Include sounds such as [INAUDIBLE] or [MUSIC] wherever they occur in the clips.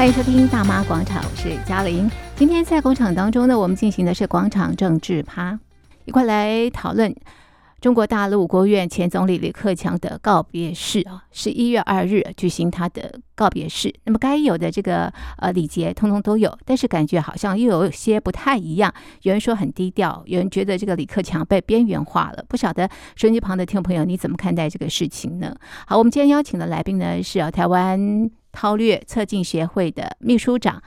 欢迎收听《大妈广场》，我是嘉玲。今天在广场当中呢，我们进行的是广场政治趴，一块来讨论中国大陆国务院前总理李克强的告别式啊，十一月二日举行他的告别式。那么该有的这个呃礼节通通都有，但是感觉好像又有些不太一样。有人说很低调，有人觉得这个李克强被边缘化了。不晓得收音机旁的听众朋友你怎么看待这个事情呢？好，我们今天邀请的来宾呢是啊台湾。韬略策进协会的秘书长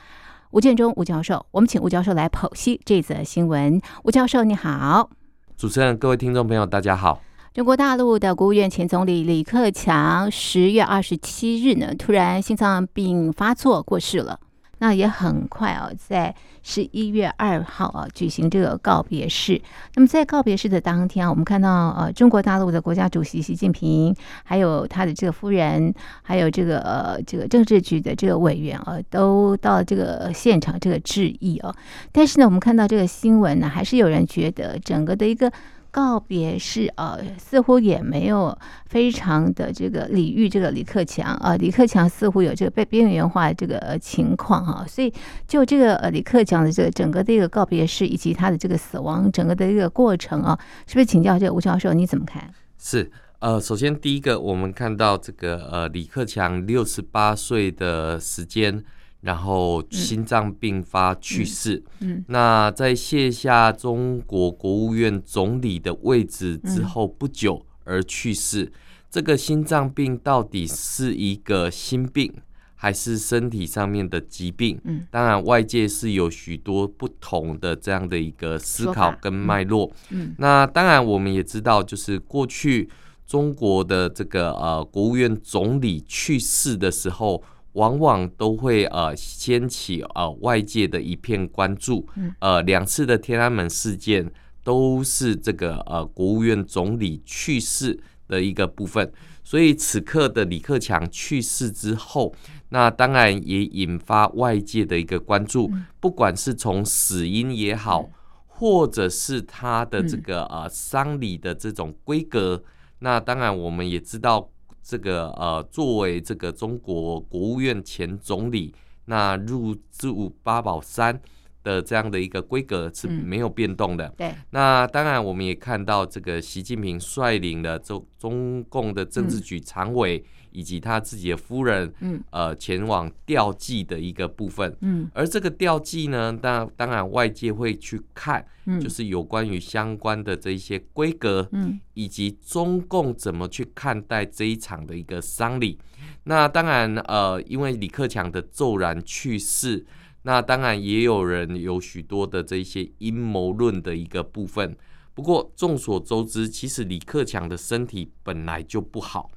吴建中吴教授，我们请吴教授来剖析这则新闻。吴教授你好，主持人、各位听众朋友，大家好。中国大陆的国务院前总理李克强十月二十七日呢，突然心脏病发作过世了。那也很快啊，在十一月二号啊举行这个告别式。那么在告别式的当天啊，我们看到呃中国大陆的国家主席习近平，还有他的这个夫人，还有这个呃这个政治局的这个委员啊，都到这个现场这个致意啊。但是呢，我们看到这个新闻呢，还是有人觉得整个的一个。告别式啊，似乎也没有非常的这个礼遇这个李克强啊，李克强似乎有这个被边缘化这个情况哈，所以就这个呃李克强的这个整个的一个告别式以及他的这个死亡整个的一个过程啊，是不是请教这个吴教授你怎么看？是呃，首先第一个我们看到这个呃李克强六十八岁的时间。然后心脏病发去世。嗯，嗯，那在卸下中国国务院总理的位置之后不久而去世。嗯，这个心脏病到底是一个心病，还是身体上面的疾病？嗯，当然外界是有许多不同的这样的一个思考跟脉络。嗯，嗯，那当然我们也知道，就是过去中国的这个呃国务院总理去世的时候。往往都会呃掀起呃外界的一片关注，呃两次的天安门事件都是这个呃国务院总理去世的一个部分，所以此刻的李克强去世之后，那当然也引发外界的一个关注，不管是从死因也好，或者是他的这个呃丧礼的这种规格，那当然我们也知道。这个呃，作为这个中国国务院前总理，那入住八宝山的这样的一个规格是没有变动的。嗯、对，那当然我们也看到这个习近平率领了中中共的政治局常委。嗯以及他自己的夫人，嗯，呃，前往吊祭的一个部分，嗯，而这个吊祭呢，当当然外界会去看，嗯，就是有关于相关的这一些规格，嗯，以及中共怎么去看待这一场的一个丧礼。那当然，呃，因为李克强的骤然去世，那当然也有人有许多的这一些阴谋论的一个部分。不过众所周知，其实李克强的身体本来就不好。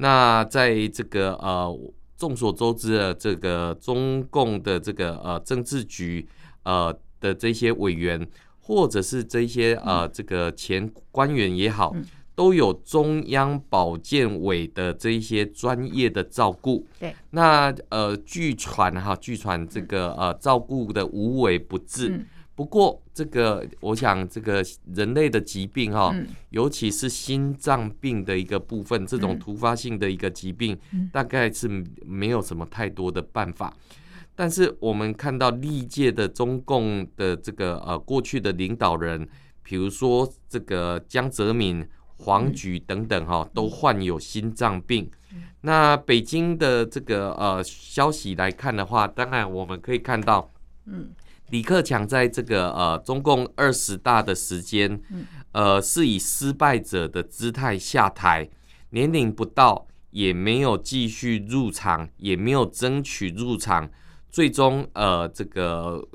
那在这个呃，众所周知的这个中共的这个呃政治局呃的这些委员，或者是这些呃这个前官员也好，都有中央保健委的这一些专业的照顾。对，那呃据传哈，据传这个呃照顾的无微不至。不过，这个我想，这个人类的疾病哈，尤其是心脏病的一个部分，这种突发性的一个疾病，大概是没有什么太多的办法。但是我们看到历届的中共的这个呃过去的领导人，比如说这个江泽民、黄举等等哈，都患有心脏病。那北京的这个呃消息来看的话，当然我们可以看到，嗯。李克强在这个呃中共二十大的时间，呃是以失败者的姿态下台，年龄不到，也没有继续入场，也没有争取入场，最终呃这个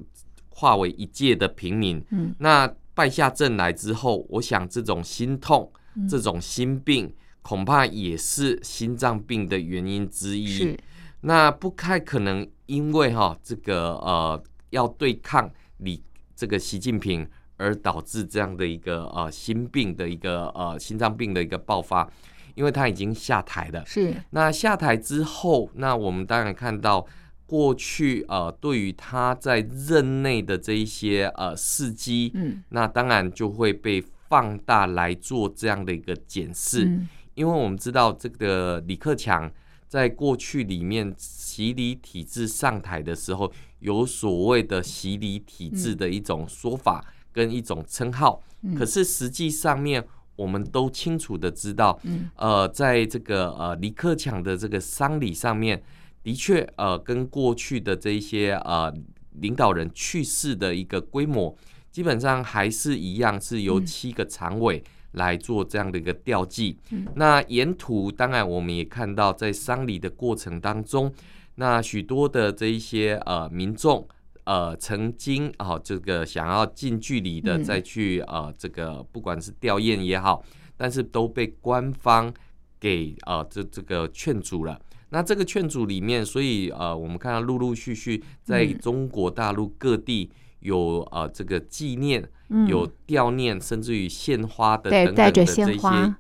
化为一介的平民。嗯，那败下阵来之后，我想这种心痛，这种心病，恐怕也是心脏病的原因之一。是，那不太可能因为哈这个呃。要对抗李这个习近平，而导致这样的一个呃心病的一个呃心脏病的一个爆发，因为他已经下台了。是。那下台之后，那我们当然看到过去呃对于他在任内的这一些呃事迹，嗯，那当然就会被放大来做这样的一个检视。嗯。因为我们知道这个李克强在过去里面洗礼体制上台的时候，有所谓的洗礼体制的一种说法跟一种称号。嗯、可是实际上面，我们都清楚的知道，嗯、呃，在这个呃李克强的这个丧礼上面，的确呃跟过去的这一些呃领导人去世的一个规模。基本上还是一样，是由七个常委来做这样的一个调剂。嗯、那沿途当然我们也看到，在丧礼的过程当中，那许多的这一些呃民众呃曾经啊、呃、这个想要近距离的再去呃这个不管是吊唁也好，但是都被官方给呃这这个劝阻了。那这个劝阻里面，所以呃我们看到陆陆续续在中国大陆各地。有呃，这个纪念，有吊念，甚至于献花的等等的这些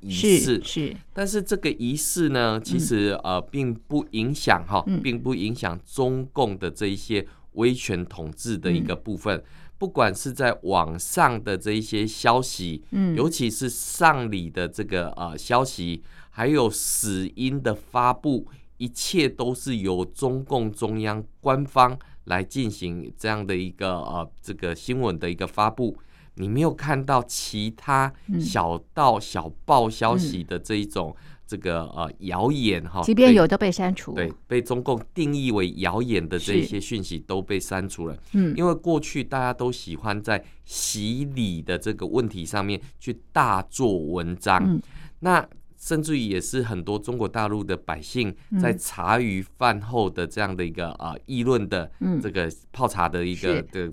仪式。是，但是这个仪式呢，其实呃，并不影响哈，并不影响中共的这一些威权统治的一个部分。不管是在网上的这一些消息，嗯尤其是丧礼的这个呃消息，还有死因的发布，一切都是由中共中央官方。来进行这样的一个呃这个新闻的一个发布，你没有看到其他小道小报消息的这一种这个呃谣言哈，即便有都被删除，对，被中共定义为谣言的这些讯息都被删除了。嗯，因为过去大家都喜欢在洗礼的这个问题上面去大做文章，那。甚至于也是很多中国大陆的百姓在茶余饭后的这样的一个啊议论的这个泡茶的一个的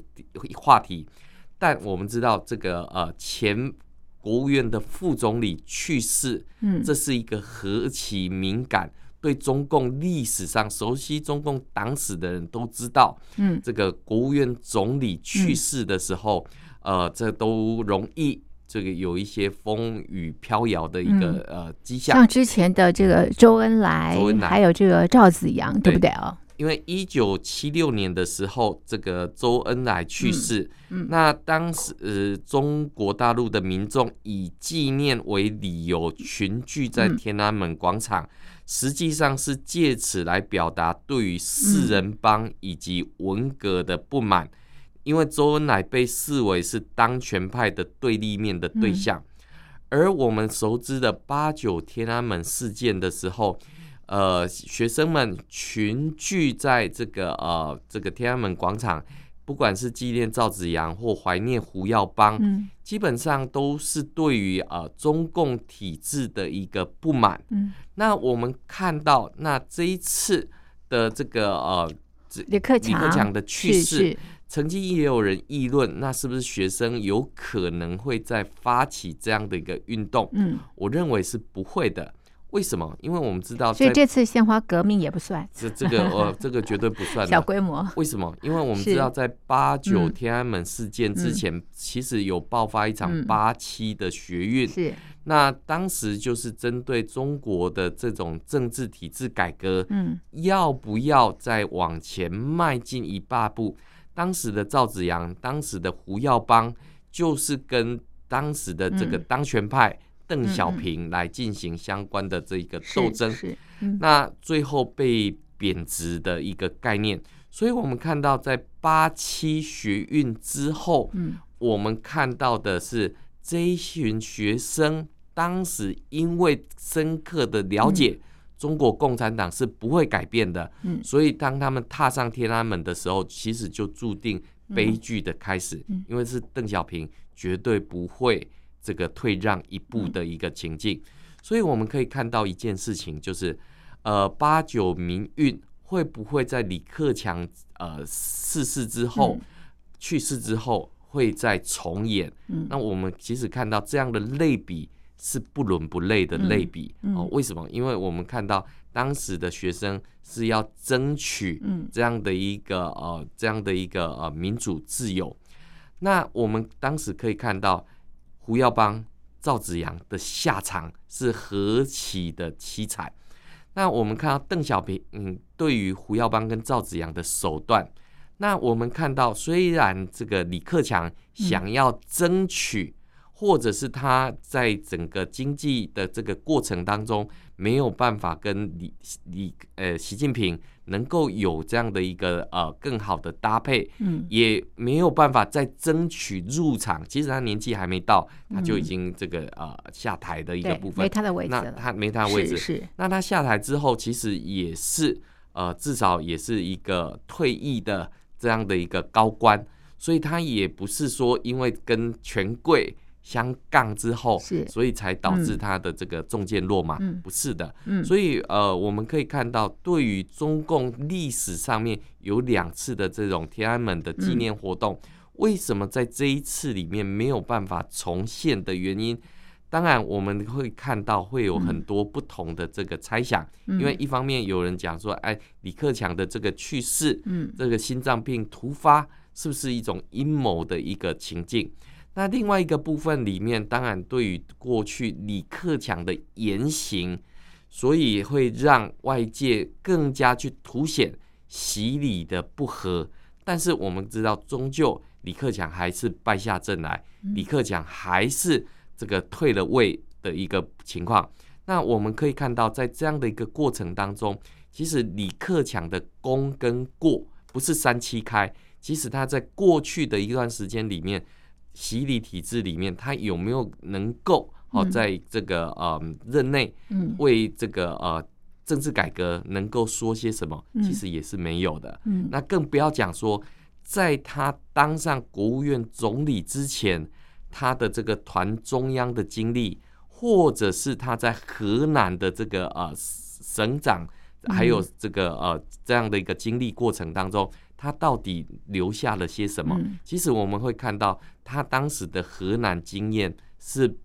话题，但我们知道这个呃前国务院的副总理去世，嗯。这是一个何其敏感，对中共历史上熟悉中共党史的人都知道，嗯。这个国务院总理去世的时候，呃，这都容易。这个有一些风雨飘摇的一个、嗯、呃迹象，像之前的这个周恩来，周恩来。还有这个赵紫阳，对，对不对啊？因为一九七六年的时候，这个周恩来去世，嗯嗯、那当时呃中国大陆的民众以纪念为理由群聚在天安门广场，嗯、实际上是借此来表达对于四人帮以及文革的不满。因为周恩来被视为是当权派的对立面的对象，而我们熟知的八九天安门事件的时候，呃，学生们群聚在这个呃这个天安门广场，不管是纪念赵紫阳或怀念胡耀邦，嗯基本上都是对于呃中共体制的一个不满。嗯那我们看到，那这一次的这个呃李克强的去世。曾经也有人议论，那是不是学生有可能会再发起这样的一个运动？嗯，我认为是不会的。为什么？因为我们知道，所以这次鲜花革命也不算。这这个呃，[LAUGHS] 这个绝对不算。小规模。为什么？因为我们知道，在八九天安门事件之前，嗯、其实有爆发一场八七的学运。是、嗯。那当时就是针对中国的这种政治体制改革，嗯，要不要再往前迈进一大步？当时的赵紫阳，当时的胡耀邦，就是跟当时的这个当权派邓小平来进行相关的这一个斗争。那最后被贬值的一个概念。所以我们看到，在八七学运之后，我们看到的是这一群学生当时因为深刻的了解。中国共产党是不会改变的，嗯，所以当他们踏上天安门的时候，其实就注定悲剧的开始，因为是邓小平绝对不会这个退让一步的一个情境，所以我们可以看到一件事情，就是呃八九民运会不会在李克强呃逝世之后、去世之后会再重演？那我们其实看到这样的类比。是不伦不类的类比、嗯嗯、哦，为什么？因为我们看到当时的学生是要争取这样的一个呃这样的一个呃民主自由。那我们当时可以看到胡耀邦、赵紫阳的下场是何其的凄惨。那我们看到邓小平嗯对于胡耀邦跟赵紫阳的手段，那我们看到虽然这个李克强想要争取。或者是他在整个经济的这个过程当中没有办法跟李李呃习近平能够有这样的一个呃更好的搭配，嗯，也没有办法再争取入场。其实他年纪还没到，他就已经这个呃下台的一个部分，没他的位置，那他没他的位置，是，是。那他下台之后，其实也是呃至少也是一个退役的这样的一个高官，所以他也不是说因为跟权贵。相杠之后，是，所以才导致他的这个中箭落马，嗯、不是的。嗯、所以呃，我们可以看到，对于中共历史上面有两次的这种天安门的纪念活动，嗯、为什么在这一次里面没有办法重现的原因，当然我们会看到会有很多不同的这个猜想。嗯、因为一方面有人讲说，哎，李克强的这个去世，嗯，这个心脏病突发，是不是一种阴谋的一个情境？那另外一个部分里面，当然对于过去李克强的言行，所以会让外界更加去凸显习李的不和。但是我们知道，终究李克强还是败下阵来，李克强还是这个退了位的一个情况。那我们可以看到，在这样的一个过程当中，其实李克强的功跟过不是三七开，其实他在过去的一段时间里面。习李体制里面，他有没有能够哦，在这个呃任内为这个呃政治改革能够说些什么？其实也是没有的。那更不要讲说，在他当上国务院总理之前，他的这个团中央的经历，或者是他在河南的这个呃省长，还有这个呃这样的一个经历过程当中。他到底留下了些什么？嗯、其实我们会看到，他当时的河南经验是，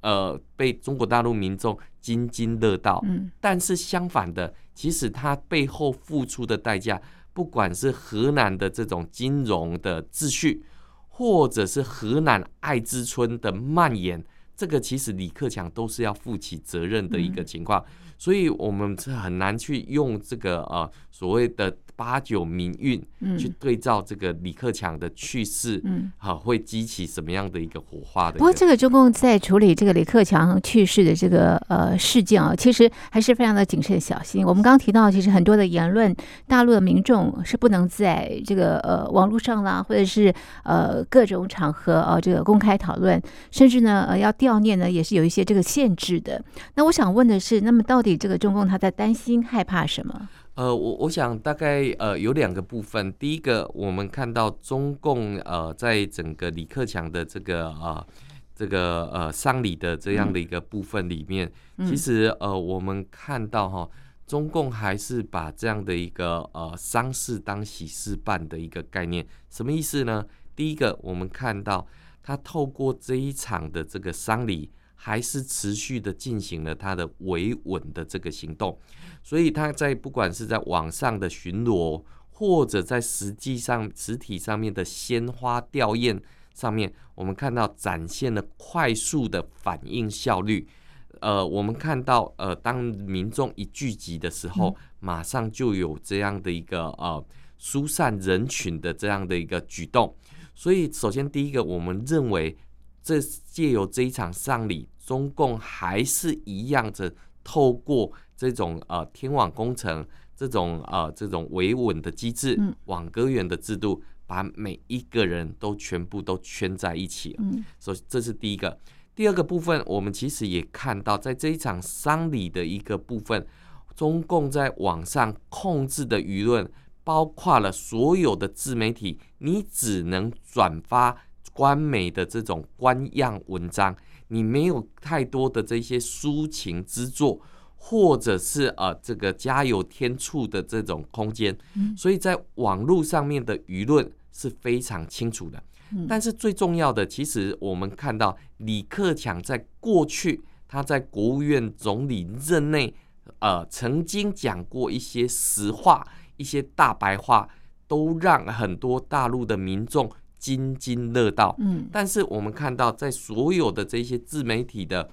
呃，被中国大陆民众津津乐道。嗯，但是相反的，其实他背后付出的代价，不管是河南的这种金融的秩序，或者是河南爱之春的蔓延，这个其实李克强都是要负起责任的一个情况。嗯、所以，我们是很难去用这个呃所谓的。八九民运嗯去对照这个李克强的去世，嗯，好，会激起什么样的一个火花的？不过，这个中共在处理这个李克强去世的这个呃事件啊，其实还是非常的谨慎小心。我们刚刚提到，其实很多的言论，大陆的民众是不能在这个呃网络上啦，或者是呃各种场合啊，这个公开讨论，甚至呢呃要悼念呢，也是有一些这个限制的。那我想问的是，那么到底这个中共他在担心害怕什么？呃，我我想大概呃有两个部分。第一个，我们看到中共呃在整个李克强的这个呃这个呃丧礼的这样的一个部分里面，嗯、其实呃我们看到哈，中共还是把这样的一个呃丧事当喜事办的一个概念，什么意思呢？第一个，我们看到他透过这一场的这个丧礼。还是持续的进行了他的维稳的这个行动，所以他在不管是在网上的巡逻，或者在实际上实体上面的鲜花吊唁上面，我们看到展现了快速的反应效率。呃，我们看到呃，当民众一聚集的时候，马上就有这样的一个呃疏散人群的这样的一个举动。所以，首先第一个，我们认为这借由这一场丧礼。中共还是一样的透过这种呃天网工程，这种呃这种维稳的机制，网格员的制度，把每一个人都全部都圈在一起嗯。所以这是第一个。第二个部分，我们其实也看到，在这一场丧礼的一个部分，中共在网上控制的舆论，包括了所有的自媒体，你只能转发官媒的这种官样文章。你没有太多的这些抒情之作，或者是呃这个加油添醋的这种空间，所以在网络上面的舆论是非常清楚的。但是最重要的，其实我们看到李克强在过去他在国务院总理任内，呃曾经讲过一些实话，一些大白话，都让很多大陆的民众。津津乐道，嗯，但是我们看到，在所有的这些自媒体的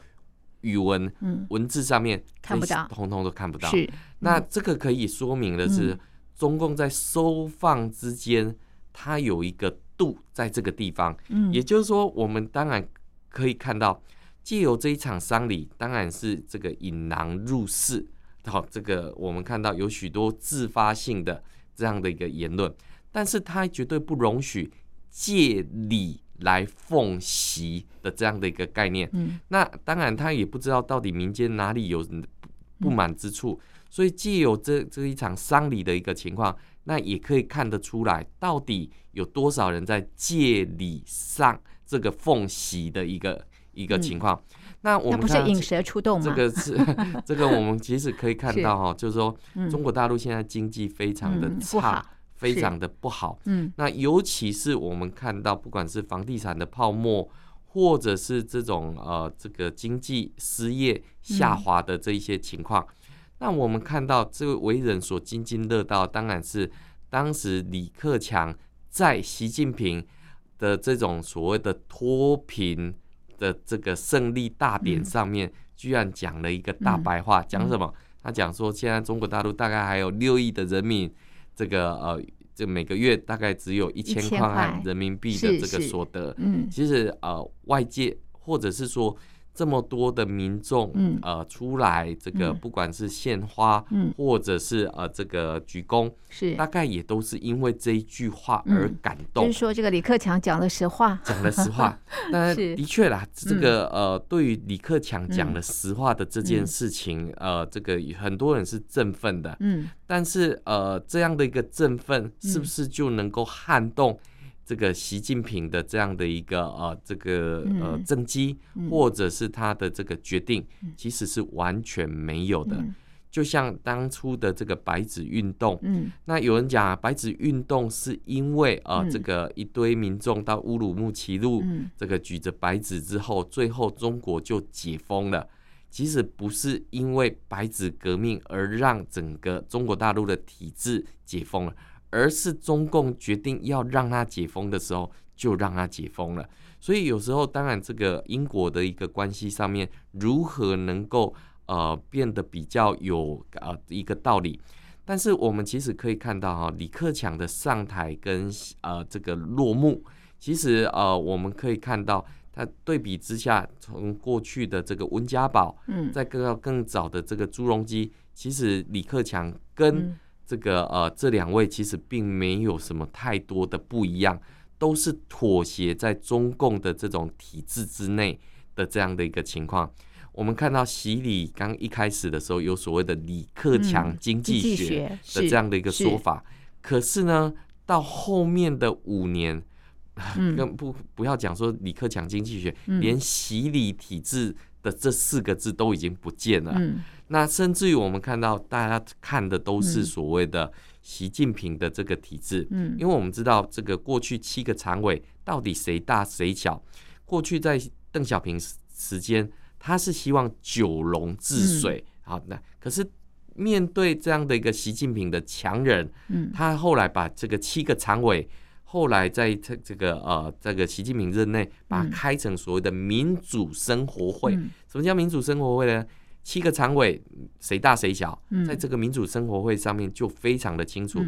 语文、嗯、文字上面看不到，通通都看不到。是，那这个可以说明的是，嗯、中共在收放之间，它有一个度在这个地方。嗯，也就是说，我们当然可以看到，借由这一场丧礼，当然是这个引狼入室，好，这个我们看到有许多自发性的这样的一个言论，但是他绝对不容许借礼来奉袭的这样的一个概念。嗯，那当然他也不知道到底民间哪里有不满之处，所以借有这这一场丧礼的一个情况，那也可以看得出来，到底有多少人在借礼上这个奉袭的一个一个情况。那我们不是引蛇出洞吗？这个是 [LAUGHS] 这个，我们其实可以看到哈，[LAUGHS] 就是说中国大陆现在经济非常的差，非常的不好。嗯，那尤其是我们看到，不管是房地产的泡沫。或者是这种呃，这个经济失业下滑的这一些情况，嗯、那我们看到这位为人所津津乐道，当然是当时李克强在习近平的这种所谓的脱贫的这个胜利大典上面，嗯、居然讲了一个大白话，讲、嗯、什么？他讲说，现在中国大陆大概还有六亿的人民，这个呃。这每个月大概只有一千块人民币的这个所得，嗯，其实呃外界或者是说。这么多的民众，嗯，呃，出来这个不管是献花，嗯，或者是呃这个鞠躬，是。大概也都是因为这一句话而感动。就是说，这个李克强讲了实话，讲了实话。[LAUGHS] 但的确啦，这个呃，对于李克强讲了实话的这件事情，呃，这个很多人是振奋的，嗯，但是呃，这样的一个振奋，是不是就能够撼动？这个习近平的这样的一个呃，这个呃政绩，或者是他的这个决定，其实是完全没有的。就像当初的这个白纸运动，那有人讲啊，白纸运动是因为啊，这个一堆民众到乌鲁木齐路，这个举着白纸之后，最后中国就解封了。其实不是因为白纸革命而让整个中国大陆的体制解封了。而是中共决定要让他解封的时候，就让他解封了。所以有时候，当然这个因果的一个关系上面，如何能够呃变得比较有呃一个道理？但是我们其实可以看到哈，李克强的上台跟呃这个落幕，其实呃我们可以看到，他对比之下，从过去的这个温家宝，嗯，在更要更早的这个朱镕基，其实李克强跟这个呃，这两位其实并没有什么太多的不一样，都是妥协在中共的这种体制之内的这样的一个情况。我们看到习礼刚一开始的时候有所谓的李克强经济学的这样的一个说法，嗯、是可是呢，到后面的五年，更、嗯、不不要讲说李克强经济学，嗯、连习礼体制的这四个字都已经不见了。嗯那甚至于我们看到，大家看的都是所谓的习近平的这个体制，嗯，因为我们知道这个过去七个常委到底谁大谁小。过去在邓小平时间，他是希望九龙治水，好，那可是面对这样的一个习近平的强人，嗯，他后来把这个七个常委，后来在这这个呃这个习近平任内，把它开成所谓的民主生活会。什么叫民主生活会呢？七个常委谁大谁小，在这个民主生活会上面就非常的清楚。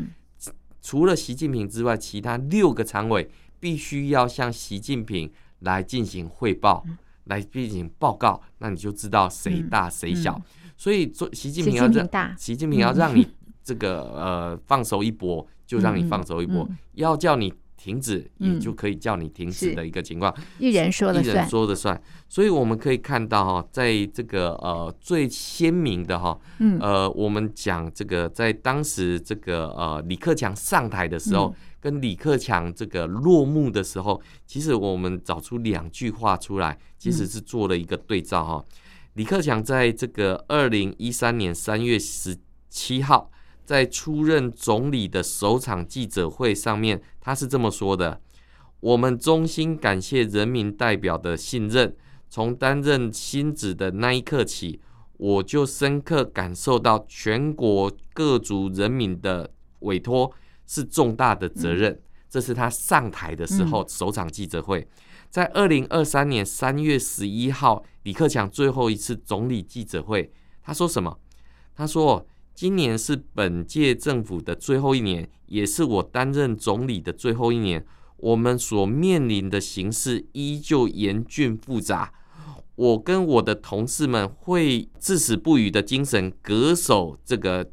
除了习近平之外，其他六个常委必须要向习近平来进行汇报，来进行报告。那你就知道谁大谁小。所以做，习近平要让习近平要让你这个呃放手一搏，就让你放手一搏。要叫你。停止也就可以叫你停止的一个情况，一人说了算，一人说了算。所以我们可以看到哈，在这个呃最鲜明的哈，呃，我们讲这个在当时这个呃李克强上台的时候，跟李克强这个落幕的时候，其实我们找出两句话出来，其实是做了一个对照哈。李克强在这个二零一三年三月十七号。在出任总理的首场记者会上面，他是这么说的：“我们衷心感谢人民代表的信任。从担任新职的那一刻起，我就深刻感受到全国各族人民的委托是重大的责任。”这是他上台的时候首场记者会。在二零二三年三月十一号，李克强最后一次总理记者会，他说什么？他说。今年是本届政府的最后一年，也是我担任总理的最后一年。我们所面临的形势依旧严峻复杂。我跟我的同事们会至死不渝的精神，恪守这个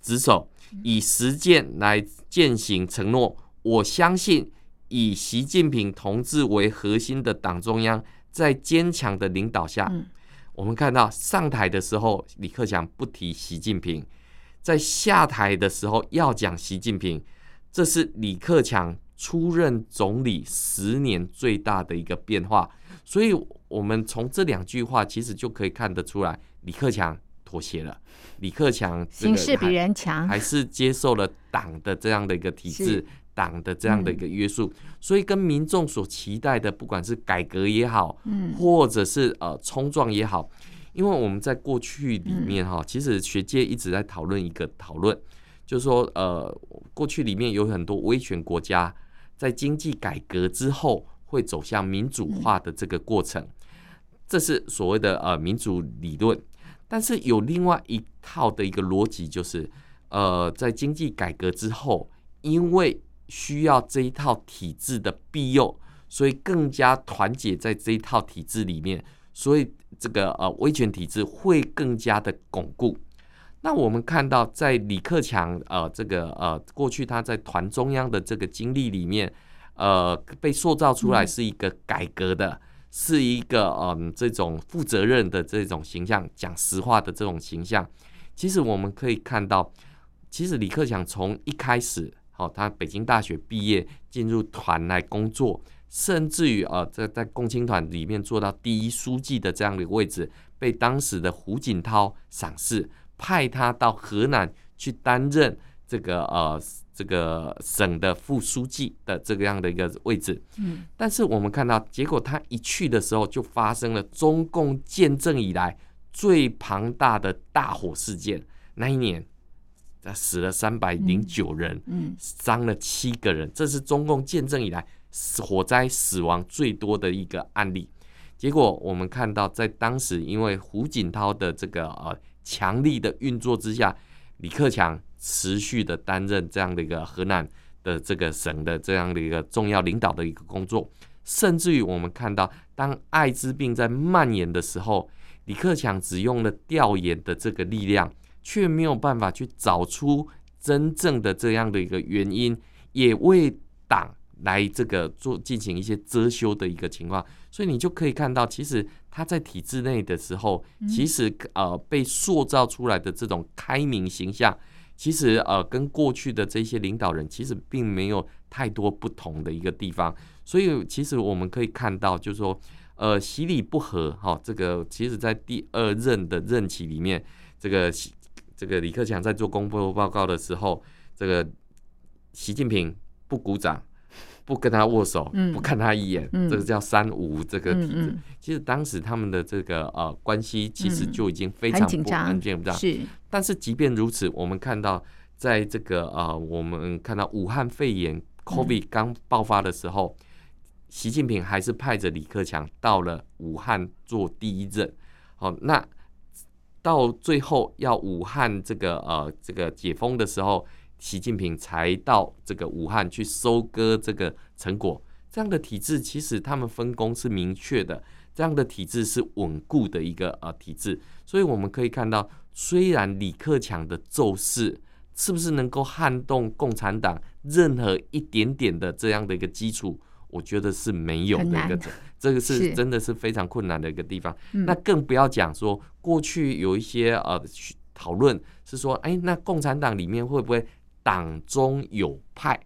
职守，以实践来践行承诺。我相信，以习近平同志为核心的党中央，在坚强的领导下，我们看到上台的时候，李克强不提习近平，在下台的时候要讲习近平，这是李克强出任总理十年最大的一个变化。所以，我们从这两句话其实就可以看得出来，李克强妥协了。李克强形势比人强，还是接受了党的这样的一个体制。党的这样的一个约束，所以跟民众所期待的，不管是改革也好，或者是呃冲撞也好，因为我们在过去里面哈，其实学界一直在讨论一个讨论，就是说呃，过去里面有很多威权国家在经济改革之后会走向民主化的这个过程，这是所谓的呃民主理论，但是有另外一套的一个逻辑，就是呃在经济改革之后，因为需要这一套体制的庇佑，所以更加团结在这一套体制里面，所以这个呃威权体制会更加的巩固。那我们看到，在李克强呃这个呃过去他在团中央的这个经历里面，呃被塑造出来是一个改革的，是一个嗯、呃、这种负责任的这种形象，讲实话的这种形象。其实我们可以看到，其实李克强从一开始。好，他北京大学毕业，进入团来工作，甚至于啊，在在共青团里面做到第一书记的这样的一个位置，被当时的胡锦涛赏识，派他到河南去担任这个呃这个省的副书记的这个样的一个位置。嗯，但是我们看到，结果他一去的时候，就发生了中共建政以来最庞大的大火事件。那一年。死了三百零九人，嗯伤了七个人，这是中共建政以来火灾死亡最多的一个案例。结果我们看到，在当时因为胡锦涛的这个呃强力的运作之下，李克强持续的担任这样的一个河南的这个省的这样的一个重要领导的一个工作，甚至于我们看到，当艾滋病在蔓延的时候，李克强只用了调研的这个力量。却没有办法去找出真正的这样的一个原因，也为党来这个做进行一些遮羞的一个情况，所以你就可以看到，其实他在体制内的时候，其实呃被塑造出来的这种开明形象，其实呃跟过去的这些领导人其实并没有太多不同的一个地方，所以其实我们可以看到，就是说呃习李不和哈，这个其实在第二任的任期里面，这个。这个李克强在做公布报告的时候，这个习近平不鼓掌，不跟他握手，不看他一眼，这个叫三无这个体制。其实当时他们的这个呃关系其实就已经非常不紧张。是，但是即便如此，我们看到在这个呃，我们看到武汉肺炎 COVID 刚爆发的时候，习近平还是派着李克强到了武汉做第一任。好，那。到最后要武汉这个呃这个解封的时候，习近平才到这个武汉去收割这个成果。这样的体制其实他们分工是明确的，这样的体制是稳固的一个呃体制。所以我们可以看到，虽然李克强的奏事是不是能够撼动共产党任何一点点的这样的一个基础？我觉得是没有的一个，这个是真的是非常困难的一个地方。那更不要讲说，过去有一些呃讨论是说，哎，那共产党里面会不会党中有派，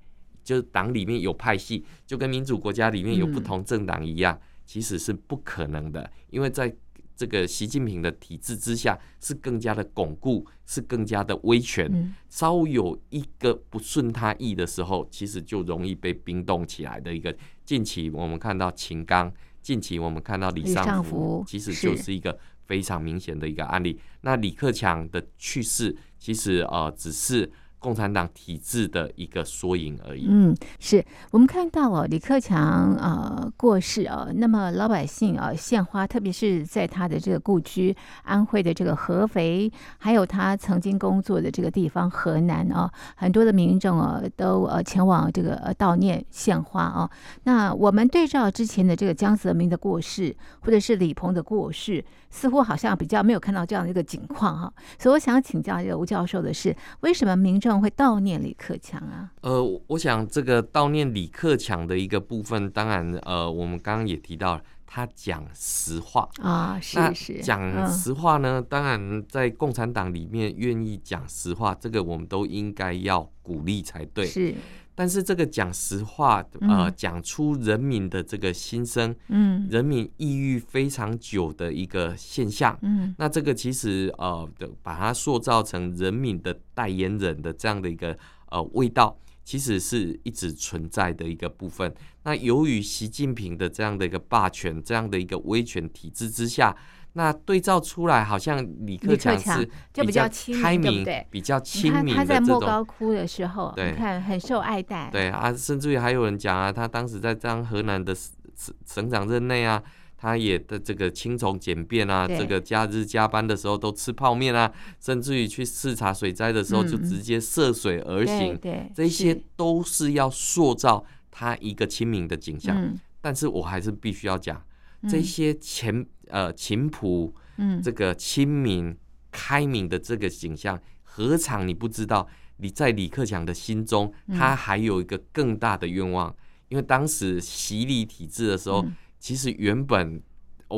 就是党里面有派系，就跟民主国家里面有不同政党一样，其实是不可能的，因为在。这个习近平的体制之下是更加的巩固，是更加的威权。稍有一个不顺他意的时候，其实就容易被冰冻起来的一个。近期我们看到秦刚，近期我们看到李尚福，其实就是一个非常明显的一个案例。那李克强的去世，其实呃只是共产党体制的一个缩影而已。嗯，是我们看到哦，李克强呃过世啊，那么老百姓啊献花，特别是在他的这个故居安徽的这个合肥，还有他曾经工作的这个地方河南啊，很多的民众啊都呃前往这个悼念献花啊。那我们对照之前的这个江泽民的过世，或者是李鹏的过世，似乎好像比较没有看到这样的一个景况哈。所以我想请教这个吴教授的是，为什么民众会悼念李克强啊？呃，我想这个悼念李克强的一个部分，当然，呃，我们刚刚也提到了，他讲实话啊，是是讲实话呢。当然，在共产党里面愿意讲实话，这个我们都应该要鼓励才对。是。但是这个讲实话，呃，讲出人民的这个心声，嗯，人民抑郁非常久的一个现象，嗯，那这个其实呃，把它塑造成人民的代言人的这样的一个呃味道，其实是一直存在的一个部分。那由于习近平的这样的一个霸权，这样的一个威权体制之下。那对照出来，好像李克强是比较开明，比较亲民的这种。他在莫高窟的时候，看很受爱戴。对啊，甚至于还有人讲啊，他当时在当河南的省省长任内啊，他也的这个轻重简便啊，这个假日加班的时候都吃泡面啊，甚至于去视察水灾的时候就直接涉水而行。对，这些都是要塑造他一个亲民的景象。但是我还是必须要讲。这些前呃勤朴，嗯，这个亲民、开明的这个景象，何尝你不知道？你在李克强的心中，他还有一个更大的愿望，因为当时习李体制的时候，其实原本。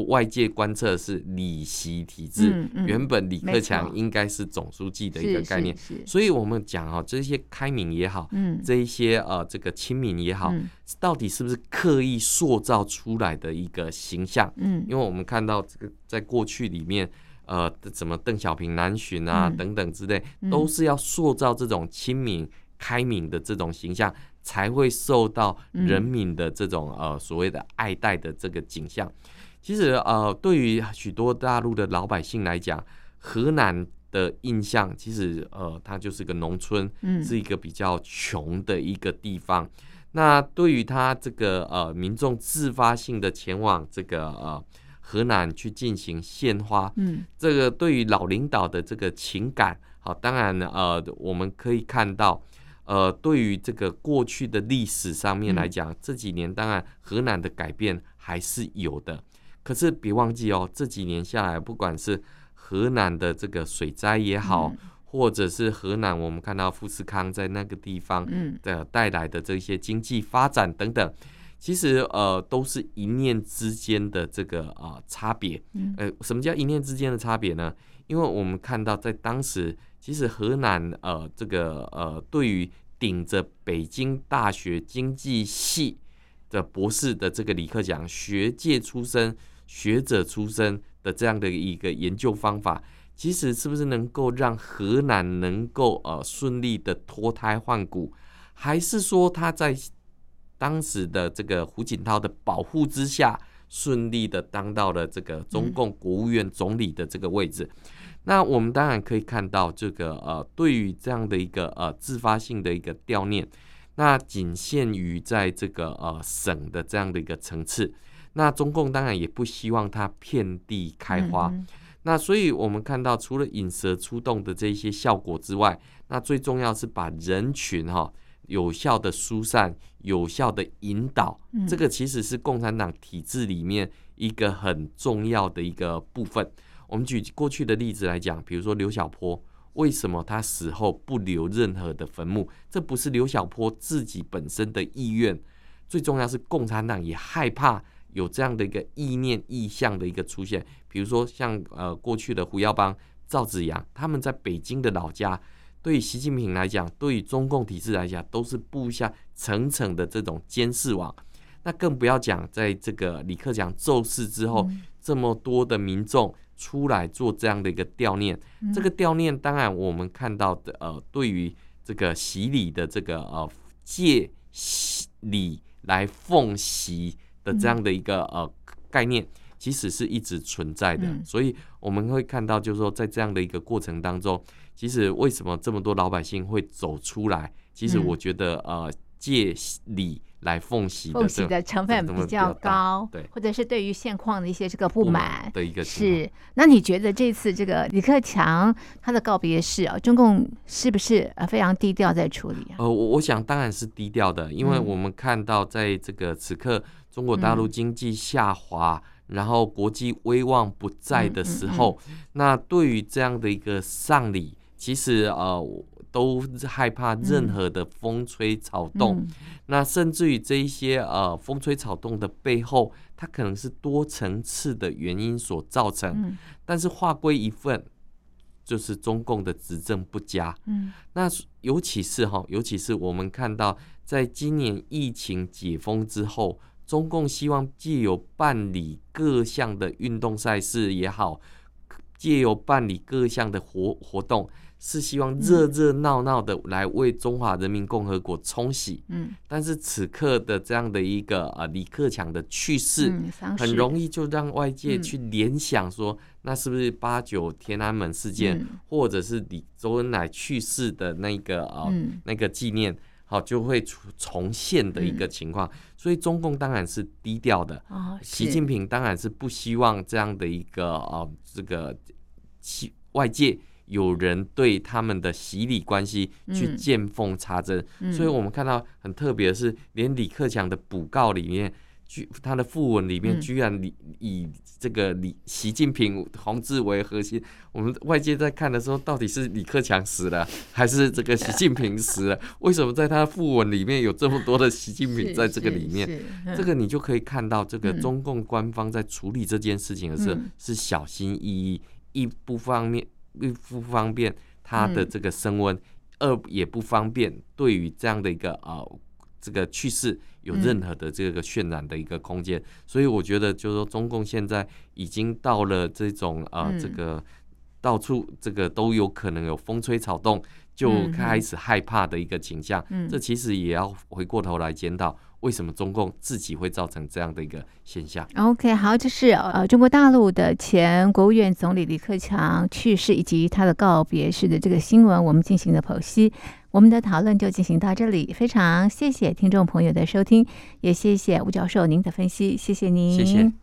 外界观测是李习体制，嗯嗯、原本李克强应该是总书记的一个概念，所以我们讲啊，这些开明也好，嗯、这一些呃这个亲民也好，嗯、到底是不是刻意塑造出来的一个形象？嗯、因为我们看到这个在过去里面，呃，怎么邓小平南巡啊、嗯、等等之类，都是要塑造这种亲民、开明的这种形象，才会受到人民的这种呃所谓的爱戴的这个景象。其实，呃，对于许多大陆的老百姓来讲，河南的印象其实，呃，它就是个农村，嗯是一个比较穷的一个地方。嗯、那对于他这个呃民众自发性的前往这个呃河南去进行献花，嗯，这个对于老领导的这个情感，好，当然呃，我们可以看到，呃，对于这个过去的历史上面来讲，嗯、这几年当然河南的改变还是有的。可是别忘记哦，这几年下来，不管是河南的这个水灾也好，嗯、或者是河南我们看到富士康在那个地方的带来的这些经济发展等等，其实呃都是一念之间的这个啊、呃、差别。呃，什么叫一念之间的差别呢？因为我们看到在当时，其实河南呃这个呃对于顶着北京大学经济系的博士的这个李克强学界出身。学者出身的这样的一个研究方法，其实是不是能够让河南能够呃顺利的脱胎换骨，还是说他在当时的这个胡锦涛的保护之下，顺利的当到了这个中共国务院总理的这个位置？那我们当然可以看到，这个呃对于这样的一个呃自发性的一个悼念，那仅限于在这个呃省的这样的一个层次。那中共当然也不希望它遍地开花，嗯、那所以我们看到，除了引蛇出洞的这些效果之外，那最重要是把人群哈有效的疏散、有效的引导，嗯、这个其实是共产党体制里面一个很重要的一个部分。我们举过去的例子来讲，比如说刘小波，为什么他死后不留任何的坟墓？这不是刘小波自己本身的意愿，最重要是共产党也害怕。有这样的一个意念、意向的一个出现，比如说像呃过去的胡耀邦、赵紫阳，他们在北京的老家，对于习近平来讲，对于中共体制来讲，都是布下层层的这种监视网。那更不要讲，在这个李克强骤逝之后，嗯、这么多的民众出来做这样的一个悼念，嗯、这个悼念当然我们看到的呃，对于这个洗礼的这个呃借礼来奉习。的这样的一个呃概念，其实是一直存在的，所以我们会看到，就是说，在这样的一个过程当中，其实为什么这么多老百姓会走出来？其实我觉得，嗯、呃，借礼。来奉行，奉行的成分比较高，对，或者是对于现况的一些这个不满的一个是。那你觉得这次这个李克强他的告别式啊，中共是不是呃非常低调在处理啊？呃，我我想当然是低调的，因为我们看到在这个此刻中国大陆经济下滑，嗯、然后国际威望不在的时候，嗯嗯嗯、那对于这样的一个丧礼，其实呃。都害怕任何的风吹草动，嗯、那甚至于这一些呃风吹草动的背后，它可能是多层次的原因所造成。嗯、但是划归一份，就是中共的执政不佳。嗯，那尤其是哈，尤其是我们看到，在今年疫情解封之后，中共希望借由办理各项的运动赛事也好，借由办理各项的活活动。是希望热热闹闹的来为中华人民共和国冲洗，嗯，但是此刻的这样的一个呃李克强的去世，很容易就让外界去联想说，那是不是八九天安门事件，或者是李周恩来去世的那个呃那个纪念，好就会重现的一个情况。所以中共当然是低调的，习近平当然是不希望这样的一个呃这个外界。有人对他们的洗礼关系去见缝插针，嗯嗯、所以我们看到很特别的是，连李克强的补告里面，居他的副文里面，居然以以这个李习近平同志为核心。我们外界在看的时候，到底是李克强死了，还是这个习近平死了？为什么在他的訃文里面有这么多的习近平在这个里面？这个你就可以看到，这个中共官方在处理这件事情的时候是小心翼翼，一不方便。一不方便他的这个升温，嗯、二也不方便对于这样的一个呃这个去世有任何的这个渲染的一个空间，嗯、所以我觉得就是说中共现在已经到了这种呃、嗯、这个到处这个都有可能有风吹草动，就开始害怕的一个倾向。嗯、这其实也要回过头来检讨。为什么中共自己会造成这样的一个现象？OK，好，这是呃中国大陆的前国务院总理李克强去世以及他的告别式的这个新闻，我们进行了剖析。我们的讨论就进行到这里，非常谢谢听众朋友的收听，也谢谢吴教授您的分析，谢谢您。